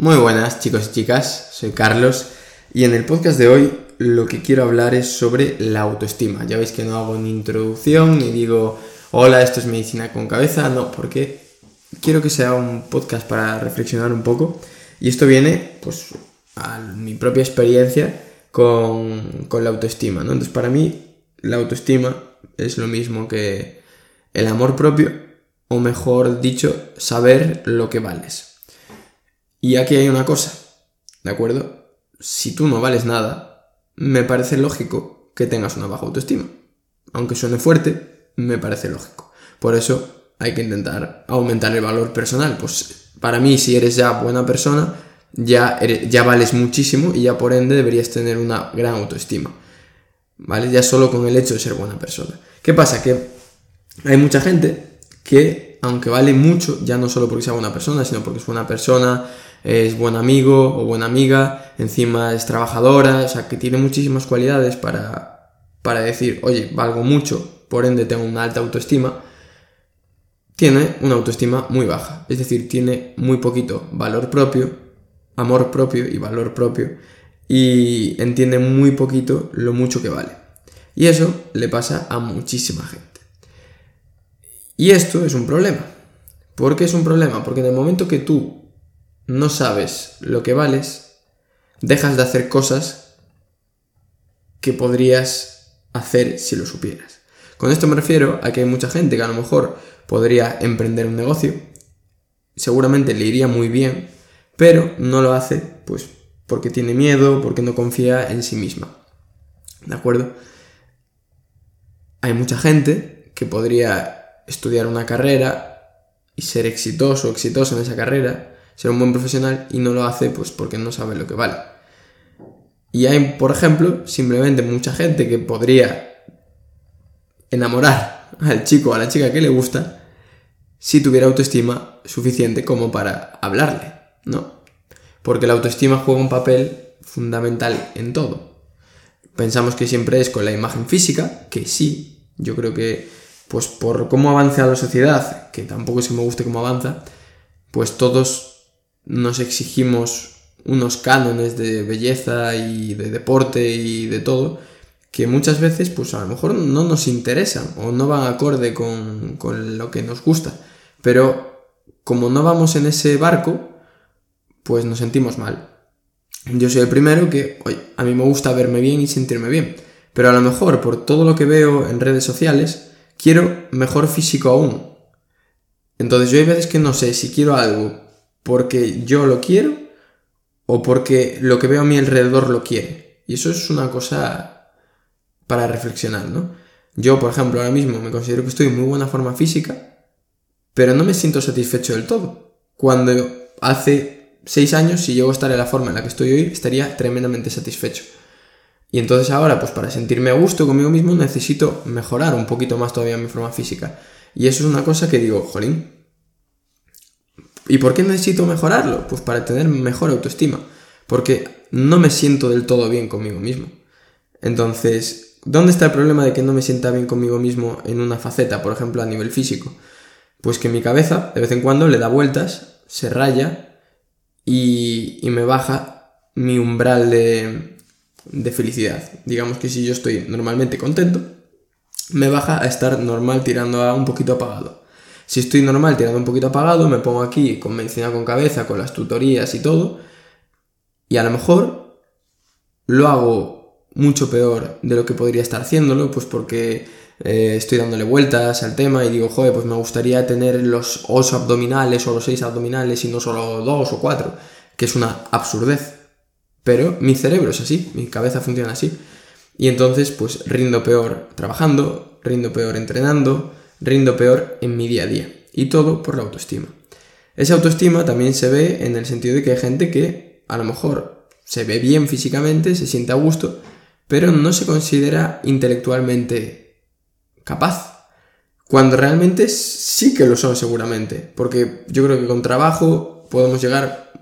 Muy buenas chicos y chicas, soy Carlos y en el podcast de hoy lo que quiero hablar es sobre la autoestima. Ya veis que no hago ni introducción ni digo hola, esto es medicina con cabeza, no, porque quiero que sea un podcast para reflexionar un poco y esto viene pues a mi propia experiencia con, con la autoestima. Entonces para mí la autoestima es lo mismo que el amor propio o mejor dicho, saber lo que vales. Y aquí hay una cosa, ¿de acuerdo? Si tú no vales nada, me parece lógico que tengas una baja autoestima. Aunque suene fuerte, me parece lógico. Por eso hay que intentar aumentar el valor personal. Pues para mí, si eres ya buena persona, ya, ya vales muchísimo y ya por ende deberías tener una gran autoestima. ¿Vale? Ya solo con el hecho de ser buena persona. ¿Qué pasa? Que hay mucha gente que, aunque vale mucho, ya no solo porque sea buena persona, sino porque es buena persona, es buen amigo o buena amiga, encima es trabajadora, o sea, que tiene muchísimas cualidades para, para decir, oye, valgo mucho, por ende tengo una alta autoestima, tiene una autoestima muy baja, es decir, tiene muy poquito valor propio, amor propio y valor propio, y entiende muy poquito lo mucho que vale. Y eso le pasa a muchísima gente. Y esto es un problema. ¿Por qué es un problema? Porque en el momento que tú no sabes lo que vales, dejas de hacer cosas que podrías hacer si lo supieras. Con esto me refiero a que hay mucha gente que a lo mejor podría emprender un negocio, seguramente le iría muy bien, pero no lo hace pues porque tiene miedo, porque no confía en sí misma. ¿De acuerdo? Hay mucha gente que podría estudiar una carrera y ser exitoso o exitoso en esa carrera, ser un buen profesional y no lo hace pues porque no sabe lo que vale. Y hay, por ejemplo, simplemente mucha gente que podría enamorar al chico o a la chica que le gusta si tuviera autoestima suficiente como para hablarle, ¿no? Porque la autoestima juega un papel fundamental en todo. Pensamos que siempre es con la imagen física, que sí, yo creo que pues por cómo avanza la sociedad, que tampoco es que me guste cómo avanza, pues todos nos exigimos unos cánones de belleza y de deporte y de todo que muchas veces pues a lo mejor no nos interesan o no van acorde con, con lo que nos gusta. Pero como no vamos en ese barco pues nos sentimos mal. Yo soy el primero que oye, a mí me gusta verme bien y sentirme bien pero a lo mejor por todo lo que veo en redes sociales quiero mejor físico aún entonces yo hay veces que no sé si quiero algo porque yo lo quiero o porque lo que veo a mi alrededor lo quiere. Y eso es una cosa para reflexionar, ¿no? Yo, por ejemplo, ahora mismo me considero que estoy en muy buena forma física, pero no me siento satisfecho del todo. Cuando hace seis años, si llego a estar en la forma en la que estoy hoy, estaría tremendamente satisfecho. Y entonces ahora, pues para sentirme a gusto conmigo mismo, necesito mejorar un poquito más todavía mi forma física. Y eso es una cosa que digo, jolín, ¿Y por qué necesito mejorarlo? Pues para tener mejor autoestima. Porque no me siento del todo bien conmigo mismo. Entonces, ¿dónde está el problema de que no me sienta bien conmigo mismo en una faceta, por ejemplo, a nivel físico? Pues que mi cabeza, de vez en cuando, le da vueltas, se raya y, me baja mi umbral de, de felicidad. Digamos que si yo estoy normalmente contento, me baja a estar normal tirando a un poquito apagado. Si estoy normal, tirando un poquito apagado, me pongo aquí con medicina con cabeza, con las tutorías y todo, y a lo mejor lo hago mucho peor de lo que podría estar haciéndolo, pues porque eh, estoy dándole vueltas al tema y digo, joder, pues me gustaría tener los 8 abdominales o los 6 abdominales y no solo 2 o 4, que es una absurdez. Pero mi cerebro es así, mi cabeza funciona así. Y entonces, pues rindo peor trabajando, rindo peor entrenando, rindo peor en mi día a día. Y todo por la autoestima. Esa autoestima también se ve en el sentido de que hay gente que a lo mejor se ve bien físicamente, se siente a gusto, pero no se considera intelectualmente capaz. Cuando realmente sí que lo son seguramente. Porque yo creo que con trabajo podemos llegar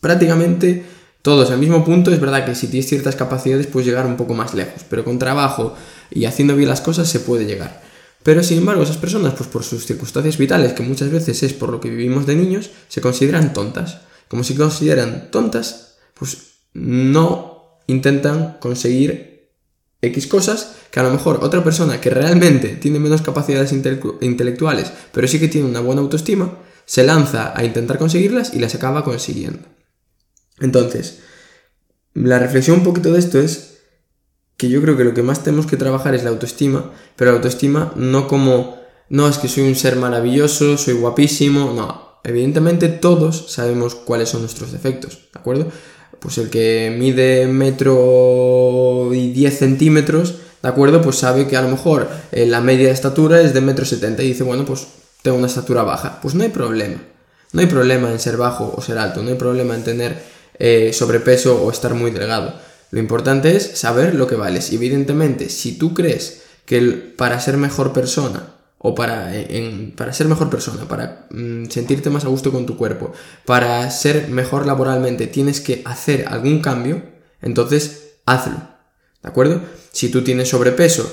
prácticamente todos al mismo punto. Es verdad que si tienes ciertas capacidades puedes llegar un poco más lejos. Pero con trabajo y haciendo bien las cosas se puede llegar. Pero sin embargo, esas personas, pues por sus circunstancias vitales, que muchas veces es por lo que vivimos de niños, se consideran tontas. como si consideran tontas, pues no intentan conseguir X cosas que a lo mejor otra persona que realmente tiene menos capacidades intelectuales, pero sí que tiene una buena autoestima, se lanza a intentar conseguirlas y las acaba consiguiendo. Entonces, la reflexión un poquito de esto es que yo creo que lo que más tenemos que trabajar es la autoestima, pero la autoestima no como, no es que soy un ser maravilloso, soy guapísimo, no. Evidentemente todos sabemos cuáles son nuestros defectos, ¿de acuerdo? Pues el que mide metro y 10 centímetros, ¿de acuerdo? Pues sabe que a lo mejor eh, la media de estatura es de metro 70 y dice, bueno, pues tengo una estatura baja. Pues no hay problema. No hay problema en ser bajo o ser alto, no hay problema en tener eh, sobrepeso o estar muy delgado. Lo importante es saber lo que vales. Evidentemente, si tú crees que para ser mejor persona o para, para ser mejor persona, para mm, sentirte más a gusto con tu cuerpo, para ser mejor laboralmente, tienes que hacer algún cambio, entonces hazlo. ¿De acuerdo? Si tú tienes sobrepeso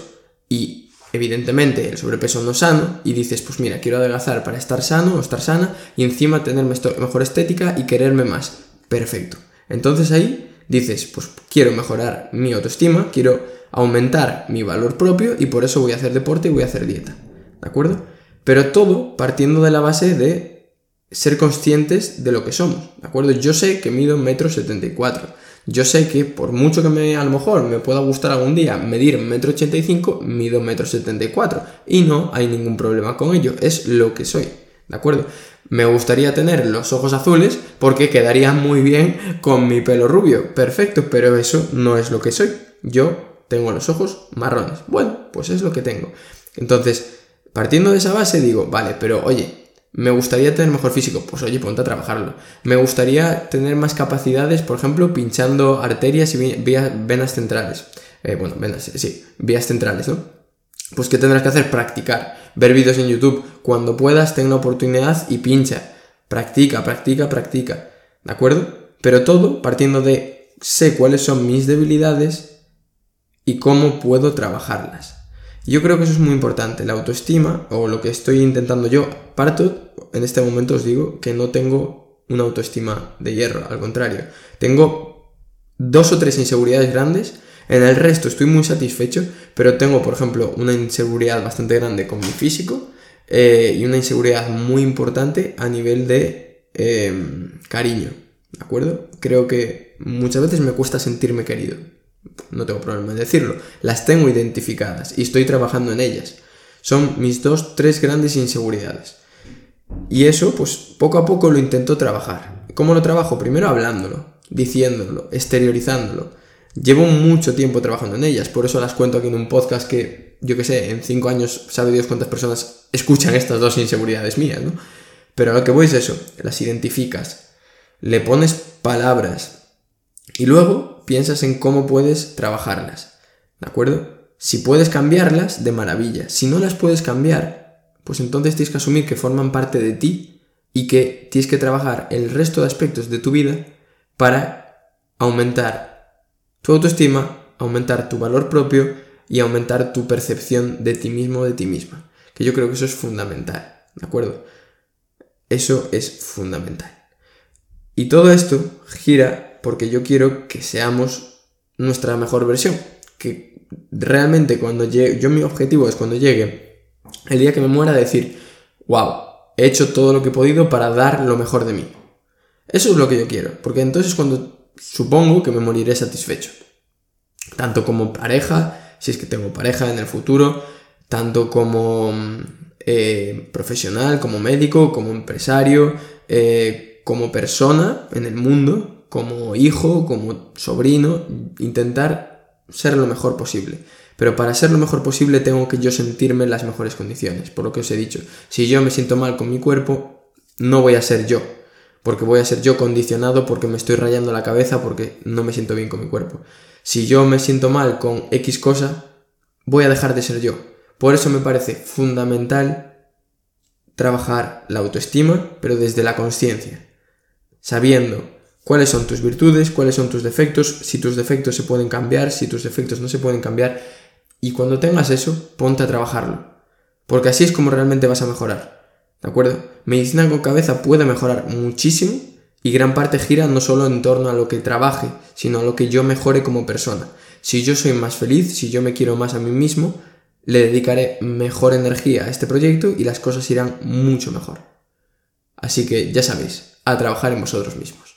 y evidentemente el sobrepeso no sano y dices, pues mira, quiero adelgazar para estar sano o estar sana y encima tener mejor estética y quererme más. Perfecto. Entonces ahí dices, pues quiero mejorar mi autoestima, quiero aumentar mi valor propio y por eso voy a hacer deporte y voy a hacer dieta. ¿De acuerdo? Pero todo partiendo de la base de ser conscientes de lo que somos. ¿De acuerdo? Yo sé que mido 1,74 m. Yo sé que por mucho que me, a lo mejor me pueda gustar algún día medir 1,85 m, mido 1,74 m. Y no hay ningún problema con ello. Es lo que soy. ¿De acuerdo? Me gustaría tener los ojos azules porque quedaría muy bien con mi pelo rubio. Perfecto, pero eso no es lo que soy. Yo tengo los ojos marrones. Bueno, pues es lo que tengo. Entonces, partiendo de esa base digo, vale, pero oye, me gustaría tener mejor físico. Pues oye, ponte a trabajarlo. Me gustaría tener más capacidades, por ejemplo, pinchando arterias y venas centrales. Eh, bueno, venas, sí, vías centrales, ¿no? Pues ¿qué tendrás que hacer? Practicar. Ver vídeos en YouTube. Cuando puedas, ten una oportunidad y pincha. Practica, practica, practica. ¿De acuerdo? Pero todo partiendo de sé cuáles son mis debilidades y cómo puedo trabajarlas. Yo creo que eso es muy importante. La autoestima, o lo que estoy intentando yo, parto, en este momento os digo que no tengo una autoestima de hierro, al contrario. Tengo dos o tres inseguridades grandes en el resto estoy muy satisfecho, pero tengo, por ejemplo, una inseguridad bastante grande con mi físico eh, y una inseguridad muy importante a nivel de em, cariño, ¿de acuerdo? Creo que muchas veces me cuesta sentirme querido. No tengo problema en decirlo. Las tengo identificadas y estoy trabajando en ellas. Son mis dos, tres grandes inseguridades. Y eso, pues poco a poco lo intento trabajar. ¿Cómo lo trabajo? Primero hablándolo, diciéndolo, exteriorizándolo Llevo mucho tiempo trabajando en ellas, por eso las cuento aquí en un podcast que, yo que sé, en cinco años sabe Dios cuántas personas escuchan estas dos inseguridades mías, ¿no? Pero lo que voy es eso, las identificas, le pones palabras y luego piensas en cómo puedes trabajarlas, ¿de acuerdo? Si puedes cambiarlas, de maravilla. Si no las puedes cambiar, pues entonces tienes que asumir que forman parte de ti y que tienes que trabajar el resto de aspectos de tu vida para aumentar tu autoestima, aumentar tu valor propio y aumentar tu percepción de ti mismo de ti misma. Que yo creo que eso es fundamental, ¿de acuerdo? Eso es fundamental. Y todo esto gira porque yo quiero que seamos nuestra mejor versión. Que realmente cuando llegue, yo mi objetivo es cuando llegue el día que me muera decir, wow, he hecho todo lo que he podido para dar lo mejor de mí. Eso es lo que yo quiero, porque entonces cuando supongo que me moriré satisfecho. Tanto como pareja, si es que tengo pareja en el futuro, tanto como eh, profesional, como médico, como empresario, eh, como persona en el mundo, como hijo, como sobrino, intentar ser lo mejor posible. Pero para ser lo mejor posible tengo que yo sentirme en las mejores condiciones, por lo que os he dicho. Si yo me siento mal con mi cuerpo, no voy a ser yo, porque voy a ser yo condicionado porque me estoy rayando la cabeza porque no me siento bien con mi cuerpo. Si yo me siento mal con X cosa, voy a dejar de ser yo. Por eso me parece fundamental trabajar la autoestima, pero desde la conciencia, sabiendo cuáles son tus virtudes, cuáles son tus defectos, si tus defectos se pueden cambiar, si tus defectos no se pueden cambiar, y cuando tengas eso, ponte a trabajarlo, porque así es como realmente vas a mejorar. ¿De acuerdo? Medicina con cabeza puede mejorar muchísimo Y gran parte gira no solo en torno a lo que trabaje, sino a lo que yo mejore como persona. Si yo soy más feliz, si yo me quiero más a mí mismo, le dedicaré mejor energía a este proyecto y las cosas irán mucho mejor. Así que ya sabéis, a trabajar en vosotros mismos.